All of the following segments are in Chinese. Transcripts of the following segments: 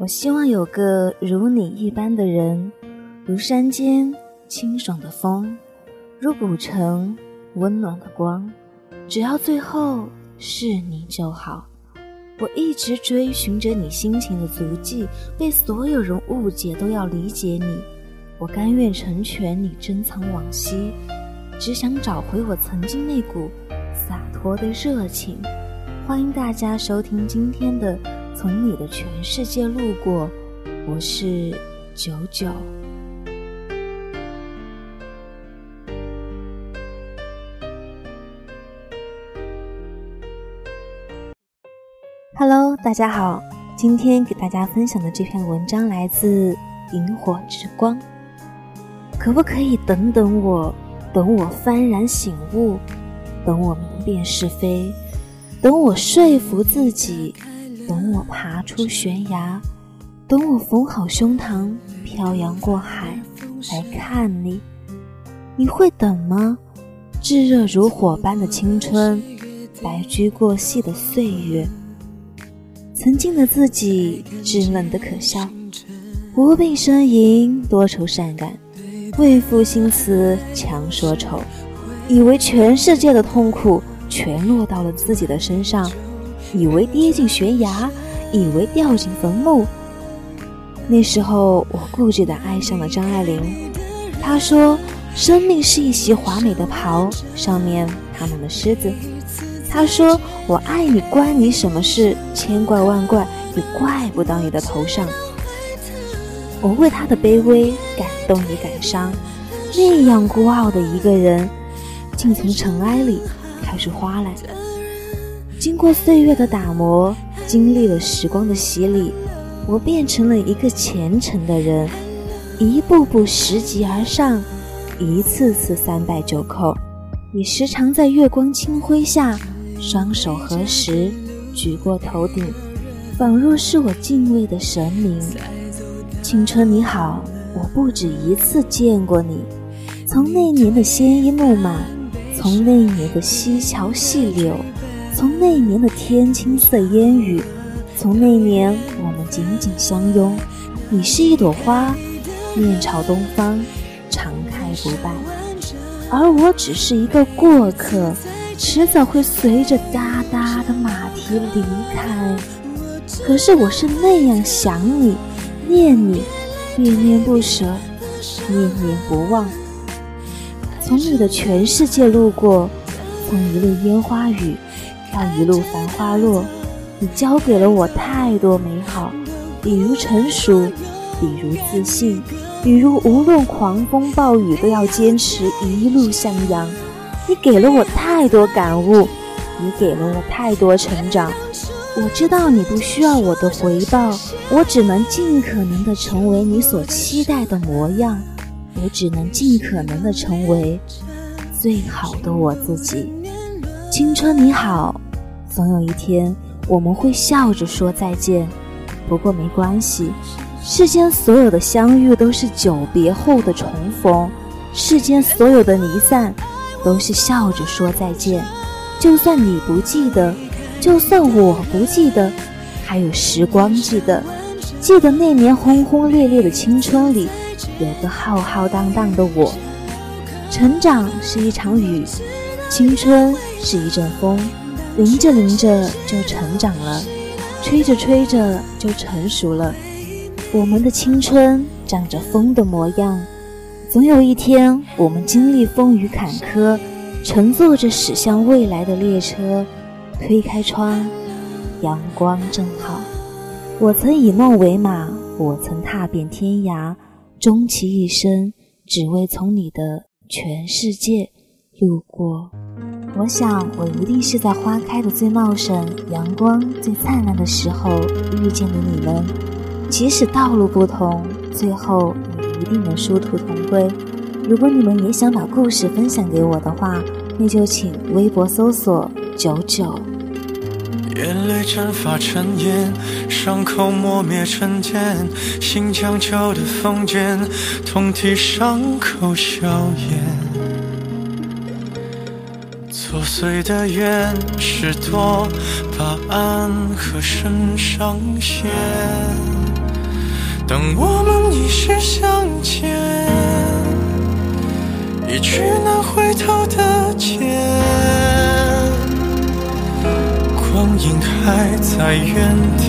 我希望有个如你一般的人，如山间清爽的风，如古城温暖的光。只要最后是你就好。我一直追寻着你心情的足迹，被所有人误解都要理解你。我甘愿成全你珍藏往昔，只想找回我曾经那股洒脱的热情。欢迎大家收听今天的《从你的全世界路过》，我是九九。Hello，大家好，今天给大家分享的这篇文章来自《萤火之光》。可不可以等等我？等我幡然醒悟，等我明辨是非，等我说服自己，等我爬出悬崖，等我缝好胸膛，漂洋过海来看你。你会等吗？炙热如火般的青春，白驹过隙的岁月。曾经的自己稚嫩的可笑，无病呻吟，多愁善感，为赋新词强说愁，以为全世界的痛苦全落到了自己的身上，以为跌进悬崖，以为掉进坟墓。那时候我固执地爱上了张爱玲，她说：“生命是一袭华美的袍，上面爬满了虱子。”她说：“我爱你，关你什么事？千怪万怪也怪不到你的头上。”我为她的卑微感动与感伤。那样孤傲的一个人，竟从尘埃里开出花来。经过岁月的打磨，经历了时光的洗礼，我变成了一个虔诚的人，一步步拾级而上，一次次三拜九叩，也时常在月光清辉下。双手合十，举过头顶，仿若是我敬畏的神明。青春你好，我不止一次见过你。从那年的鲜衣怒马，从那年的溪桥细柳，从那年的天青色烟雨，从那年我们紧紧相拥。你是一朵花，面朝东方，常开不败，而我只是一个过客。迟早会随着哒哒的马蹄离开，可是我是那样想你，念你，恋恋不舍，念念不忘。从你的全世界路过，从一路烟花雨到一路繁花落，你教给了我太多美好，比如成熟，比如自信，比如无论狂风暴雨都要坚持一路向阳。你给了我太多感悟，你给了我太多成长。我知道你不需要我的回报，我只能尽可能的成为你所期待的模样。我只能尽可能的成为最好的我自己。青春你好，总有一天我们会笑着说再见。不过没关系，世间所有的相遇都是久别后的重逢，世间所有的离散。都是笑着说再见，就算你不记得，就算我不记得，还有时光记得。记得那年轰轰烈烈的青春里，有个浩浩荡荡的我。成长是一场雨，青春是一阵风，淋着淋着就成长了，吹着吹着就成熟了。我们的青春长着风的模样。总有一天，我们经历风雨坎坷，乘坐着驶向未来的列车，推开窗，阳光正好。我曾以梦为马，我曾踏遍天涯，终其一生，只为从你的全世界路过。我想，我一定是在花开的最茂盛、阳光最灿烂的时候遇见的你们。即使道路不同，最后也。一定能殊途同归。如果你们也想把故事分享给我的话，那就请微博搜索九九。眼泪蒸发成烟，伤口磨灭成茧，心将旧的封缄，痛替伤口消炎。破碎的愿是多把暗和深上线。当我们一时相见，一去难回头的剑，光阴还在原点。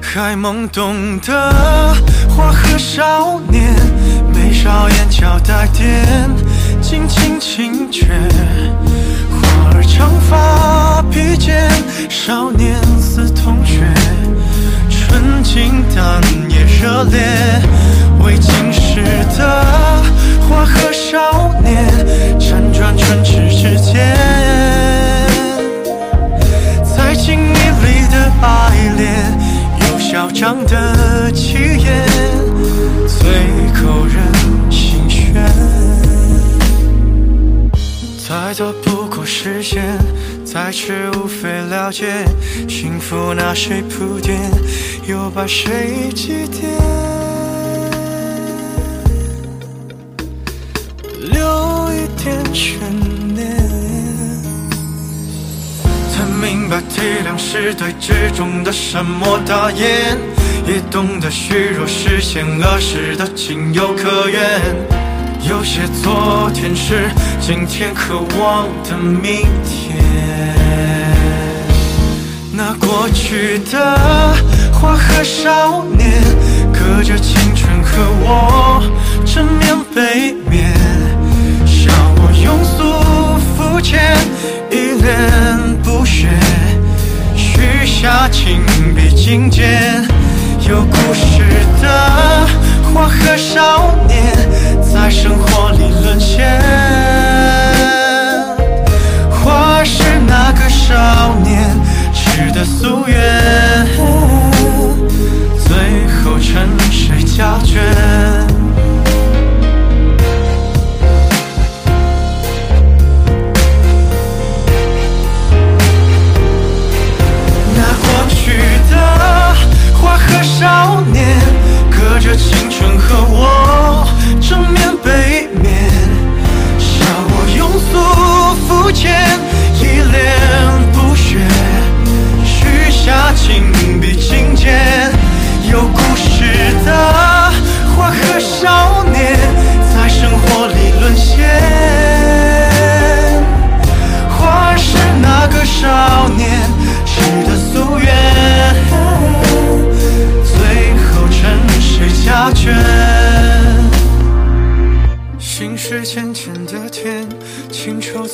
还懵懂的花和少年，眉梢眼角带点，轻轻轻绝。花儿长发披肩，少年似同学，纯净但也热烈。未经世的花和少年，辗转唇齿之间，在情意里的爱恋。有嚣张的气焰，最扣人心弦。再多不过实现，再迟无非了解。幸福拿谁铺垫，又把谁祭奠？留一点悬念。才明白体谅是对之中的沉默大言，也懂得虚弱是险恶时的情有可原。有些昨天是今天渴望的明天。那过去的花和少年，隔着青春和我正面背面，笑我庸俗肤浅，一脸。不屑，许下情比金坚。有故事的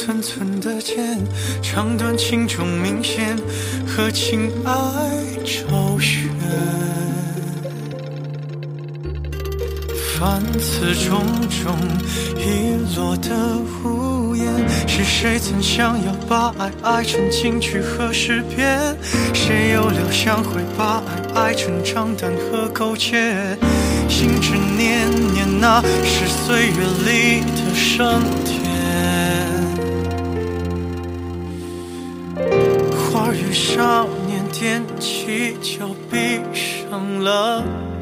寸寸的剑，长短轻重明显，和情爱周旋。凡此种种遗落的无言，是谁曾想要把爱爱成金句和诗篇？谁又料想会把爱爱成账单和苟且？心之念念，那是岁月里的升天。少年踮起脚，闭上了。